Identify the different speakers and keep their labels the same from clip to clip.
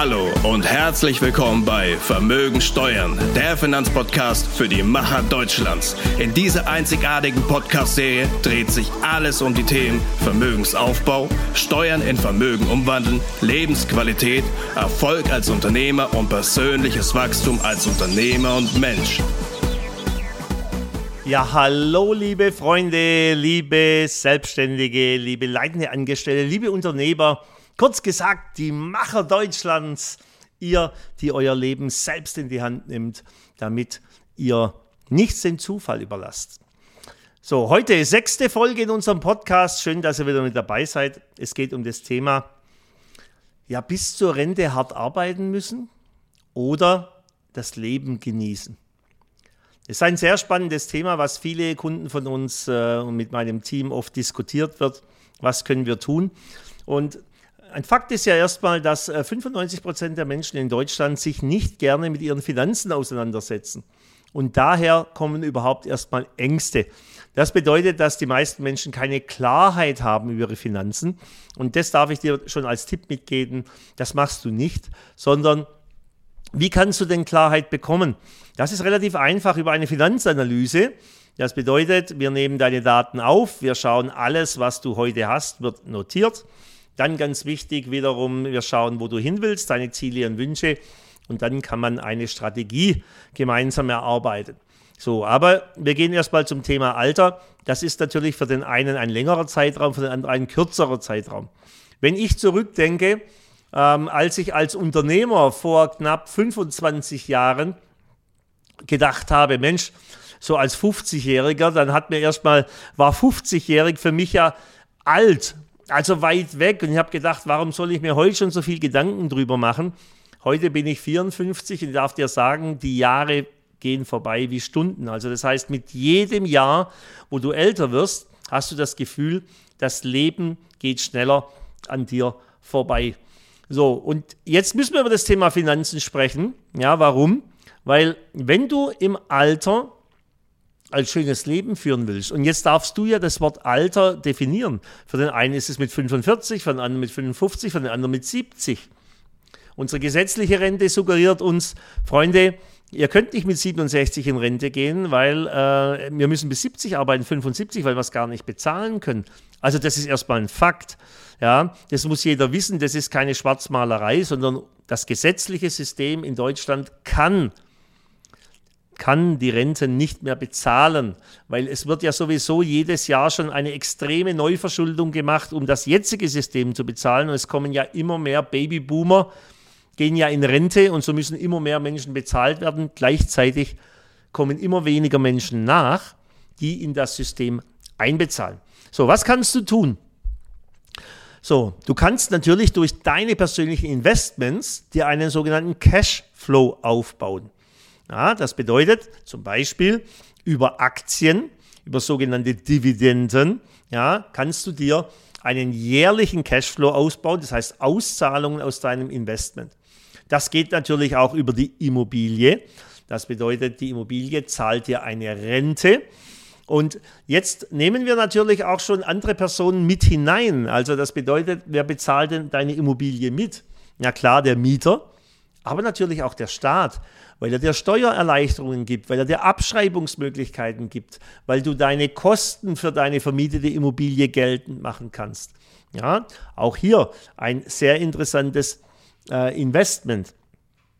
Speaker 1: Hallo und herzlich willkommen bei Vermögen Steuern, der Finanzpodcast für die Macher Deutschlands. In dieser einzigartigen Podcast-Serie dreht sich alles um die Themen Vermögensaufbau, Steuern in Vermögen umwandeln, Lebensqualität, Erfolg als Unternehmer und persönliches Wachstum als Unternehmer und Mensch.
Speaker 2: Ja, hallo liebe Freunde, liebe Selbstständige, liebe leitende Angestellte, liebe Unternehmer. Kurz gesagt, die Macher Deutschlands, ihr, die euer Leben selbst in die Hand nimmt, damit ihr nichts dem Zufall überlasst. So, heute sechste Folge in unserem Podcast. Schön, dass ihr wieder mit dabei seid. Es geht um das Thema, ja, bis zur Rente hart arbeiten müssen oder das Leben genießen. Das ist ein sehr spannendes Thema, was viele Kunden von uns äh, und mit meinem Team oft diskutiert wird. Was können wir tun? Und ein Fakt ist ja erstmal, dass 95 äh, Prozent der Menschen in Deutschland sich nicht gerne mit ihren Finanzen auseinandersetzen. Und daher kommen überhaupt erstmal Ängste. Das bedeutet, dass die meisten Menschen keine Klarheit haben über ihre Finanzen. Und das darf ich dir schon als Tipp mitgeben. Das machst du nicht, sondern wie kannst du denn Klarheit bekommen? Das ist relativ einfach über eine Finanzanalyse. Das bedeutet, wir nehmen deine Daten auf, wir schauen alles, was du heute hast, wird notiert. Dann ganz wichtig wiederum, wir schauen, wo du hin willst, deine Ziele und Wünsche. Und dann kann man eine Strategie gemeinsam erarbeiten. So, aber wir gehen erstmal zum Thema Alter. Das ist natürlich für den einen ein längerer Zeitraum, für den anderen ein kürzerer Zeitraum. Wenn ich zurückdenke, ähm, als ich als Unternehmer vor knapp 25 Jahren gedacht habe, Mensch, so als 50-Jähriger, dann hat mir erstmal, war 50-jährig für mich ja alt also weit weg. Und ich habe gedacht, warum soll ich mir heute schon so viel Gedanken drüber machen? Heute bin ich 54 und darf dir sagen, die Jahre gehen vorbei wie Stunden. Also das heißt, mit jedem Jahr, wo du älter wirst, hast du das Gefühl, das Leben geht schneller an dir vorbei. So, und jetzt müssen wir über das Thema Finanzen sprechen. Ja, warum? Weil wenn du im Alter als schönes Leben führen willst. Und jetzt darfst du ja das Wort Alter definieren. Für den einen ist es mit 45, für den anderen mit 55, für den anderen mit 70. Unsere gesetzliche Rente suggeriert uns, Freunde, ihr könnt nicht mit 67 in Rente gehen, weil äh, wir müssen bis 70 arbeiten, 75, weil wir es gar nicht bezahlen können. Also das ist erstmal ein Fakt. Ja, das muss jeder wissen. Das ist keine Schwarzmalerei, sondern das gesetzliche System in Deutschland kann kann die Renten nicht mehr bezahlen, weil es wird ja sowieso jedes Jahr schon eine extreme Neuverschuldung gemacht, um das jetzige System zu bezahlen. Und es kommen ja immer mehr Babyboomer, gehen ja in Rente und so müssen immer mehr Menschen bezahlt werden. Gleichzeitig kommen immer weniger Menschen nach, die in das System einbezahlen. So, was kannst du tun? So, du kannst natürlich durch deine persönlichen Investments dir einen sogenannten Cashflow aufbauen. Ja, das bedeutet zum Beispiel über Aktien, über sogenannte Dividenden, ja, kannst du dir einen jährlichen Cashflow ausbauen, das heißt Auszahlungen aus deinem Investment. Das geht natürlich auch über die Immobilie. Das bedeutet, die Immobilie zahlt dir eine Rente. Und jetzt nehmen wir natürlich auch schon andere Personen mit hinein. Also das bedeutet, wer bezahlt denn deine Immobilie mit? Ja klar, der Mieter, aber natürlich auch der Staat weil er dir Steuererleichterungen gibt, weil er dir Abschreibungsmöglichkeiten gibt, weil du deine Kosten für deine vermietete Immobilie geltend machen kannst. Ja, auch hier ein sehr interessantes äh, Investment.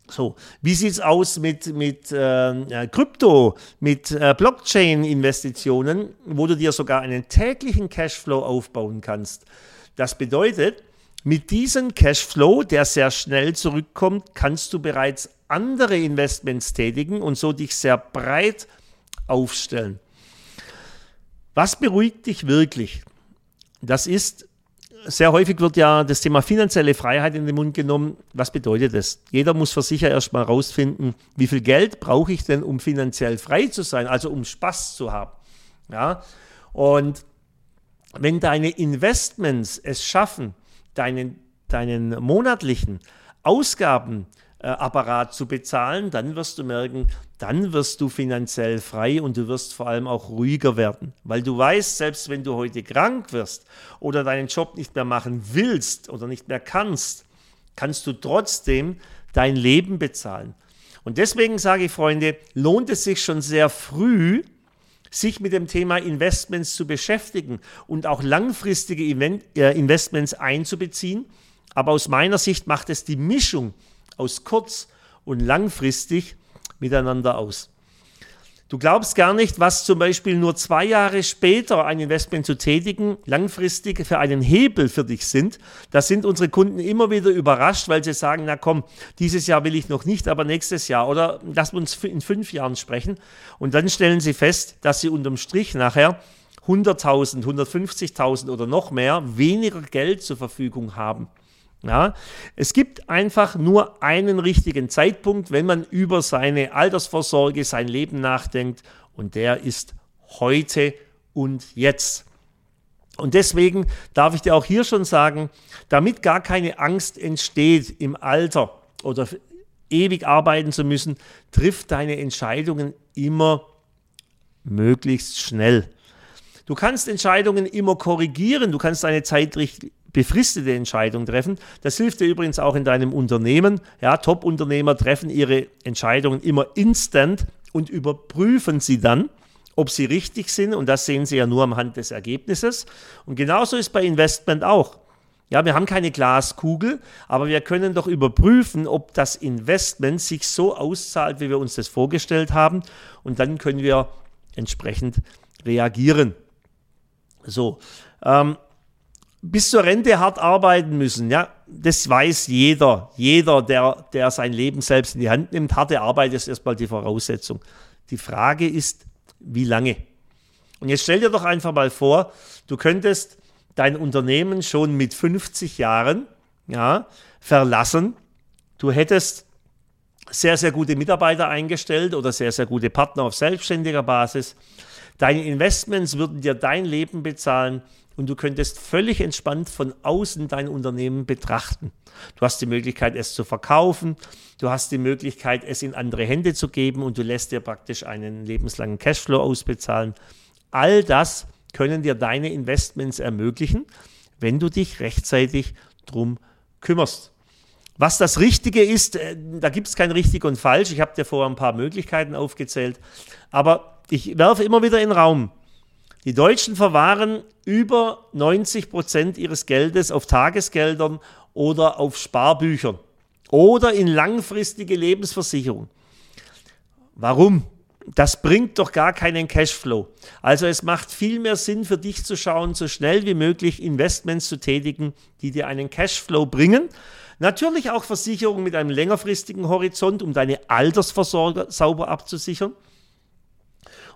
Speaker 2: So, wie sieht es aus mit, mit äh, Krypto, mit äh, Blockchain-Investitionen, wo du dir sogar einen täglichen Cashflow aufbauen kannst? Das bedeutet, mit diesem Cashflow, der sehr schnell zurückkommt, kannst du bereits andere Investments tätigen und so dich sehr breit aufstellen. Was beruhigt dich wirklich? Das ist, sehr häufig wird ja das Thema finanzielle Freiheit in den Mund genommen. Was bedeutet das? Jeder muss für sich ja erstmal rausfinden, wie viel Geld brauche ich denn, um finanziell frei zu sein, also um Spaß zu haben. Ja? Und wenn deine Investments es schaffen, deinen, deinen monatlichen Ausgabenapparat zu bezahlen, dann wirst du merken, dann wirst du finanziell frei und du wirst vor allem auch ruhiger werden, weil du weißt, selbst wenn du heute krank wirst oder deinen Job nicht mehr machen willst oder nicht mehr kannst, kannst du trotzdem dein Leben bezahlen. Und deswegen sage ich, Freunde, lohnt es sich schon sehr früh, sich mit dem Thema Investments zu beschäftigen und auch langfristige äh, Investments einzubeziehen. Aber aus meiner Sicht macht es die Mischung aus kurz- und langfristig miteinander aus. Du glaubst gar nicht, was zum Beispiel nur zwei Jahre später ein Investment zu tätigen, langfristig für einen Hebel für dich sind. Da sind unsere Kunden immer wieder überrascht, weil sie sagen, na komm, dieses Jahr will ich noch nicht, aber nächstes Jahr oder lass uns in fünf Jahren sprechen. Und dann stellen sie fest, dass sie unterm Strich nachher 100.000, 150.000 oder noch mehr weniger Geld zur Verfügung haben. Ja, es gibt einfach nur einen richtigen Zeitpunkt, wenn man über seine Altersvorsorge, sein Leben nachdenkt und der ist heute und jetzt. Und deswegen darf ich dir auch hier schon sagen, damit gar keine Angst entsteht im Alter oder ewig arbeiten zu müssen, trifft deine Entscheidungen immer möglichst schnell. Du kannst Entscheidungen immer korrigieren, du kannst deine Zeit befristete Entscheidung treffen. Das hilft dir übrigens auch in deinem Unternehmen. Ja, Top-Unternehmer treffen ihre Entscheidungen immer instant und überprüfen sie dann, ob sie richtig sind. Und das sehen sie ja nur am Hand des Ergebnisses. Und genauso ist bei Investment auch. Ja, wir haben keine Glaskugel, aber wir können doch überprüfen, ob das Investment sich so auszahlt, wie wir uns das vorgestellt haben. Und dann können wir entsprechend reagieren. So, ähm, bis zur Rente hart arbeiten müssen, ja, das weiß jeder. Jeder, der, der sein Leben selbst in die Hand nimmt, harte Arbeit ist erstmal die Voraussetzung. Die Frage ist, wie lange? Und jetzt stell dir doch einfach mal vor, du könntest dein Unternehmen schon mit 50 Jahren ja, verlassen. Du hättest sehr, sehr gute Mitarbeiter eingestellt oder sehr, sehr gute Partner auf selbstständiger Basis. Deine Investments würden dir dein Leben bezahlen und du könntest völlig entspannt von außen dein Unternehmen betrachten. Du hast die Möglichkeit, es zu verkaufen, du hast die Möglichkeit, es in andere Hände zu geben und du lässt dir praktisch einen lebenslangen Cashflow ausbezahlen. All das können dir deine Investments ermöglichen, wenn du dich rechtzeitig drum kümmerst. Was das Richtige ist, äh, da gibt es kein richtig und falsch. Ich habe dir vorher ein paar Möglichkeiten aufgezählt. Aber ich werfe immer wieder in den Raum, die Deutschen verwahren über 90 Prozent ihres Geldes auf Tagesgeldern oder auf Sparbüchern oder in langfristige Lebensversicherung. Warum? Das bringt doch gar keinen Cashflow. Also es macht viel mehr Sinn für dich zu schauen, so schnell wie möglich Investments zu tätigen, die dir einen Cashflow bringen. Natürlich auch Versicherungen mit einem längerfristigen Horizont, um deine Altersversorger sauber abzusichern.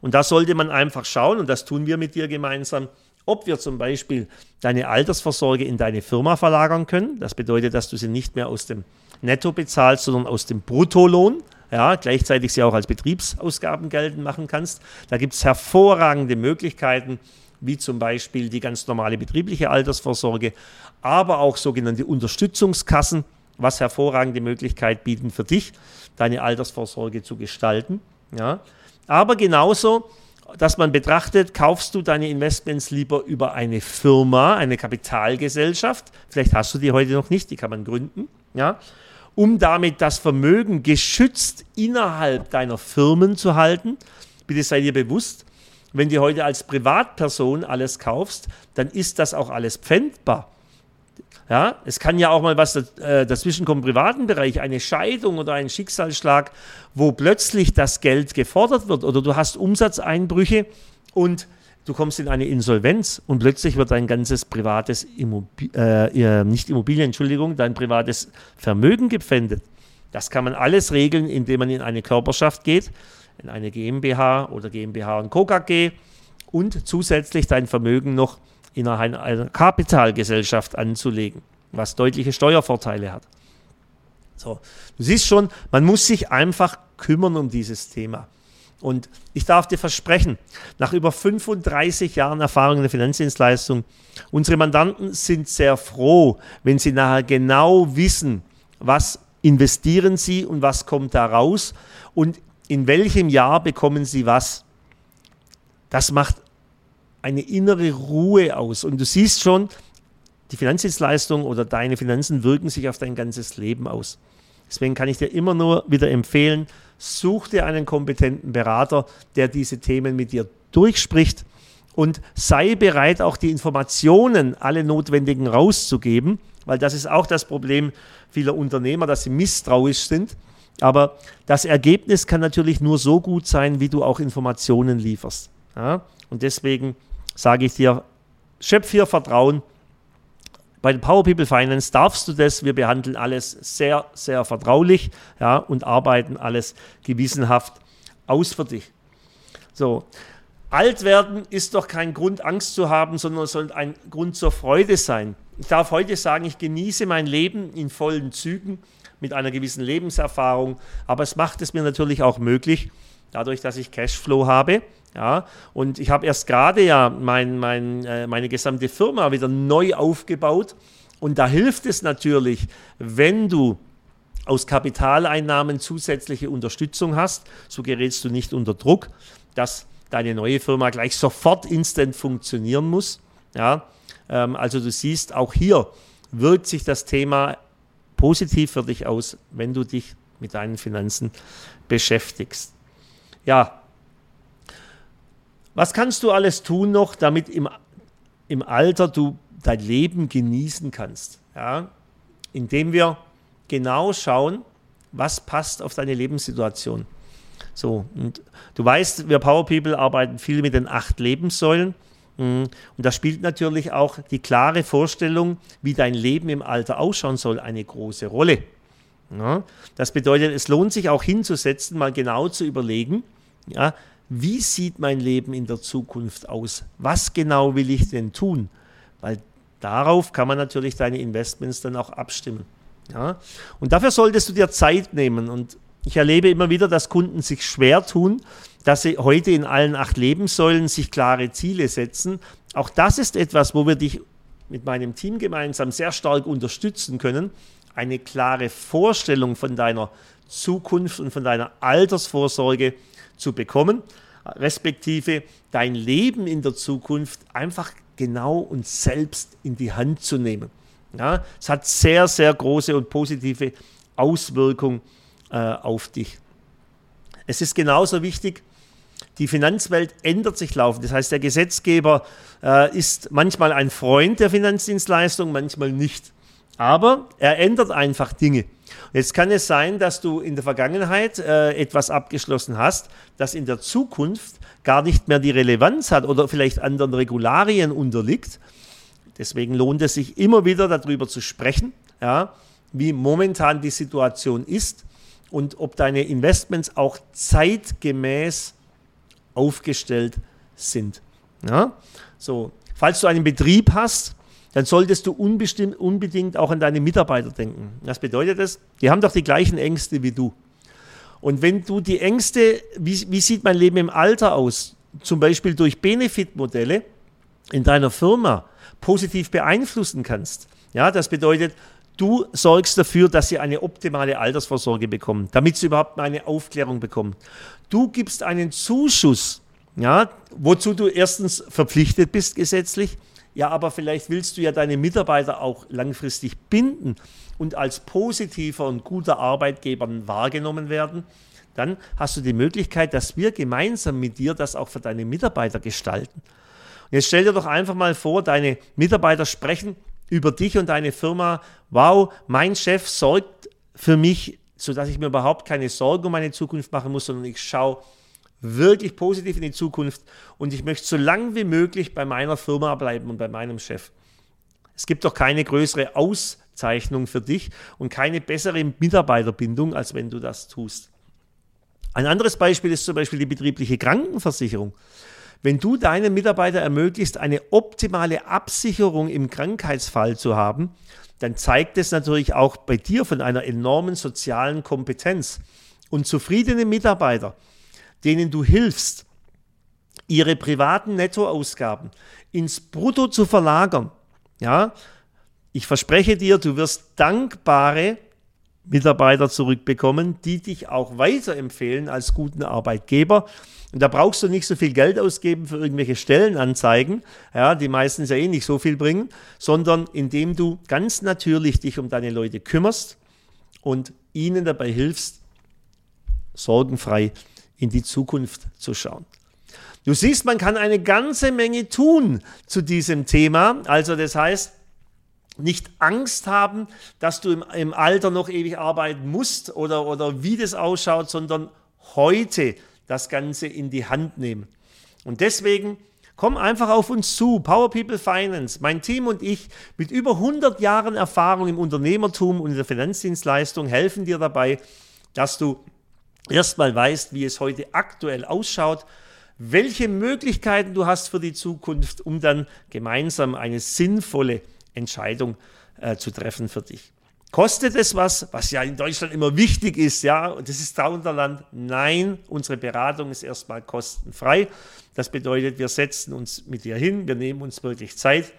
Speaker 2: Und da sollte man einfach schauen, und das tun wir mit dir gemeinsam, ob wir zum Beispiel deine Altersvorsorge in deine Firma verlagern können. Das bedeutet, dass du sie nicht mehr aus dem Netto bezahlst, sondern aus dem Bruttolohn. Ja, gleichzeitig sie auch als Betriebsausgaben geltend machen kannst. Da gibt es hervorragende Möglichkeiten, wie zum Beispiel die ganz normale betriebliche Altersvorsorge, aber auch sogenannte Unterstützungskassen, was hervorragende Möglichkeit bieten für dich, deine Altersvorsorge zu gestalten. Ja. Aber genauso, dass man betrachtet, kaufst du deine Investments lieber über eine Firma, eine Kapitalgesellschaft, vielleicht hast du die heute noch nicht, die kann man gründen, ja, um damit das Vermögen geschützt innerhalb deiner Firmen zu halten. Bitte sei dir bewusst, wenn du heute als Privatperson alles kaufst, dann ist das auch alles pfändbar. Ja, es kann ja auch mal was äh, dazwischen kommen im privaten Bereich, eine Scheidung oder ein Schicksalsschlag, wo plötzlich das Geld gefordert wird oder du hast Umsatzeinbrüche und du kommst in eine Insolvenz und plötzlich wird dein ganzes privates Immobil äh, nicht Immobilien, Entschuldigung, dein privates Vermögen gepfändet. Das kann man alles regeln, indem man in eine Körperschaft geht, in eine GmbH oder GmbH und Co. Und zusätzlich dein Vermögen noch innerhalb einer Kapitalgesellschaft anzulegen, was deutliche Steuervorteile hat. So, du siehst schon, man muss sich einfach kümmern um dieses Thema. Und ich darf dir versprechen, nach über 35 Jahren Erfahrung in der Finanzdienstleistung, unsere Mandanten sind sehr froh, wenn sie nachher genau wissen, was investieren sie und was kommt da raus und in welchem Jahr bekommen sie was. Das macht eine innere Ruhe aus. Und du siehst schon, die Finanzdienstleistung oder deine Finanzen wirken sich auf dein ganzes Leben aus. Deswegen kann ich dir immer nur wieder empfehlen, such dir einen kompetenten Berater, der diese Themen mit dir durchspricht und sei bereit, auch die Informationen, alle notwendigen rauszugeben, weil das ist auch das Problem vieler Unternehmer, dass sie misstrauisch sind. Aber das Ergebnis kann natürlich nur so gut sein, wie du auch Informationen lieferst. Ja? Und deswegen sage ich dir, schöpf hier Vertrauen. Bei den Power People Finance darfst du das. Wir behandeln alles sehr, sehr vertraulich ja, und arbeiten alles gewissenhaft aus für dich. So, alt werden ist doch kein Grund, Angst zu haben, sondern soll ein Grund zur Freude sein. Ich darf heute sagen, ich genieße mein Leben in vollen Zügen mit einer gewissen Lebenserfahrung, aber es macht es mir natürlich auch möglich, dadurch, dass ich Cashflow habe. Ja, und ich habe erst gerade ja mein, mein, äh, meine gesamte Firma wieder neu aufgebaut. Und da hilft es natürlich, wenn du aus Kapitaleinnahmen zusätzliche Unterstützung hast, so gerätst du nicht unter Druck, dass deine neue Firma gleich sofort instant funktionieren muss. Ja, ähm, also du siehst, auch hier wirkt sich das Thema positiv für dich aus, wenn du dich mit deinen Finanzen beschäftigst. Ja, was kannst du alles tun noch, damit im, im Alter du dein Leben genießen kannst? Ja, indem wir genau schauen, was passt auf deine Lebenssituation. So, und du weißt, wir Power People arbeiten viel mit den acht Lebenssäulen. Mhm. Und da spielt natürlich auch die klare Vorstellung, wie dein Leben im Alter ausschauen soll, eine große Rolle. Ja, das bedeutet, es lohnt sich auch hinzusetzen, mal genau zu überlegen, ja, wie sieht mein Leben in der Zukunft aus? Was genau will ich denn tun? Weil darauf kann man natürlich deine Investments dann auch abstimmen. Ja? Und dafür solltest du dir Zeit nehmen. Und ich erlebe immer wieder, dass Kunden sich schwer tun, dass sie heute in allen acht Lebenssäulen sich klare Ziele setzen. Auch das ist etwas, wo wir dich mit meinem Team gemeinsam sehr stark unterstützen können, eine klare Vorstellung von deiner Zukunft und von deiner Altersvorsorge zu bekommen, respektive dein Leben in der Zukunft einfach genau und selbst in die Hand zu nehmen. Ja, es hat sehr, sehr große und positive Auswirkungen äh, auf dich. Es ist genauso wichtig, die Finanzwelt ändert sich laufend. Das heißt, der Gesetzgeber äh, ist manchmal ein Freund der Finanzdienstleistung, manchmal nicht. Aber er ändert einfach Dinge. Jetzt kann es sein, dass du in der Vergangenheit äh, etwas abgeschlossen hast, das in der Zukunft gar nicht mehr die Relevanz hat oder vielleicht anderen Regularien unterliegt. Deswegen lohnt es sich immer wieder darüber zu sprechen, ja, wie momentan die Situation ist und ob deine Investments auch zeitgemäß aufgestellt sind. Ja? So, falls du einen Betrieb hast, dann solltest du unbedingt auch an deine Mitarbeiter denken. Was bedeutet das? Die haben doch die gleichen Ängste wie du. Und wenn du die Ängste, wie, wie sieht mein Leben im Alter aus, zum Beispiel durch Benefit-Modelle in deiner Firma positiv beeinflussen kannst, ja, das bedeutet, du sorgst dafür, dass sie eine optimale Altersvorsorge bekommen, damit sie überhaupt eine Aufklärung bekommen. Du gibst einen Zuschuss, ja, wozu du erstens verpflichtet bist gesetzlich, ja, aber vielleicht willst du ja deine Mitarbeiter auch langfristig binden und als positiver und guter Arbeitgeber wahrgenommen werden. Dann hast du die Möglichkeit, dass wir gemeinsam mit dir das auch für deine Mitarbeiter gestalten. Und jetzt stell dir doch einfach mal vor, deine Mitarbeiter sprechen über dich und deine Firma. Wow, mein Chef sorgt für mich, sodass ich mir überhaupt keine Sorgen um meine Zukunft machen muss, sondern ich schaue wirklich positiv in die Zukunft und ich möchte so lange wie möglich bei meiner Firma bleiben und bei meinem Chef. Es gibt doch keine größere Auszeichnung für dich und keine bessere Mitarbeiterbindung, als wenn du das tust. Ein anderes Beispiel ist zum Beispiel die betriebliche Krankenversicherung. Wenn du deinen Mitarbeiter ermöglicht, eine optimale Absicherung im Krankheitsfall zu haben, dann zeigt es natürlich auch bei dir von einer enormen sozialen Kompetenz. Und zufriedene Mitarbeiter, denen du hilfst, ihre privaten Nettoausgaben ins Brutto zu verlagern, ja, ich verspreche dir, du wirst dankbare Mitarbeiter zurückbekommen, die dich auch weiterempfehlen als guten Arbeitgeber. Und da brauchst du nicht so viel Geld ausgeben für irgendwelche Stellenanzeigen, ja, die meistens ja eh nicht so viel bringen, sondern indem du ganz natürlich dich um deine Leute kümmerst und ihnen dabei hilfst, sorgenfrei in die Zukunft zu schauen. Du siehst, man kann eine ganze Menge tun zu diesem Thema. Also das heißt, nicht Angst haben, dass du im, im Alter noch ewig arbeiten musst oder, oder wie das ausschaut, sondern heute das Ganze in die Hand nehmen. Und deswegen komm einfach auf uns zu, Power People Finance, mein Team und ich mit über 100 Jahren Erfahrung im Unternehmertum und in der Finanzdienstleistung helfen dir dabei, dass du erstmal weißt, wie es heute aktuell ausschaut, welche Möglichkeiten du hast für die Zukunft, um dann gemeinsam eine sinnvolle Entscheidung äh, zu treffen für dich. Kostet es was, was ja in Deutschland immer wichtig ist, ja, und das ist Traunterland? Nein, unsere Beratung ist erstmal kostenfrei. Das bedeutet, wir setzen uns mit dir hin, wir nehmen uns wirklich Zeit,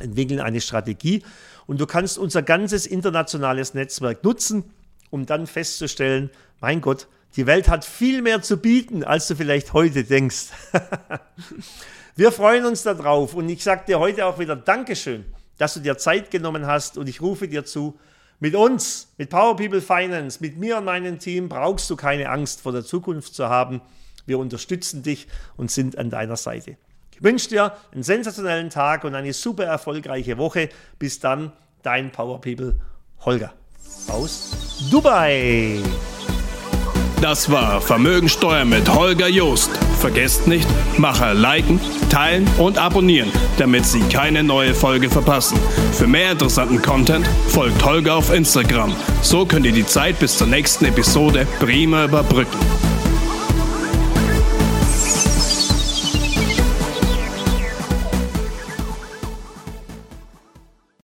Speaker 2: entwickeln eine Strategie und du kannst unser ganzes internationales Netzwerk nutzen, um dann festzustellen, mein Gott, die Welt hat viel mehr zu bieten, als du vielleicht heute denkst. wir freuen uns darauf und ich sage dir heute auch wieder Dankeschön dass du dir Zeit genommen hast und ich rufe dir zu, mit uns, mit Power People Finance, mit mir und meinem Team brauchst du keine Angst vor der Zukunft zu haben. Wir unterstützen dich und sind an deiner Seite. Ich wünsche dir einen sensationellen Tag und eine super erfolgreiche Woche. Bis dann, dein Power People Holger aus Dubai.
Speaker 1: Das war Vermögensteuer mit Holger Joost. Vergesst nicht, Macher liken, teilen und abonnieren, damit Sie keine neue Folge verpassen. Für mehr interessanten Content folgt Holger auf Instagram. So könnt ihr die Zeit bis zur nächsten Episode prima überbrücken.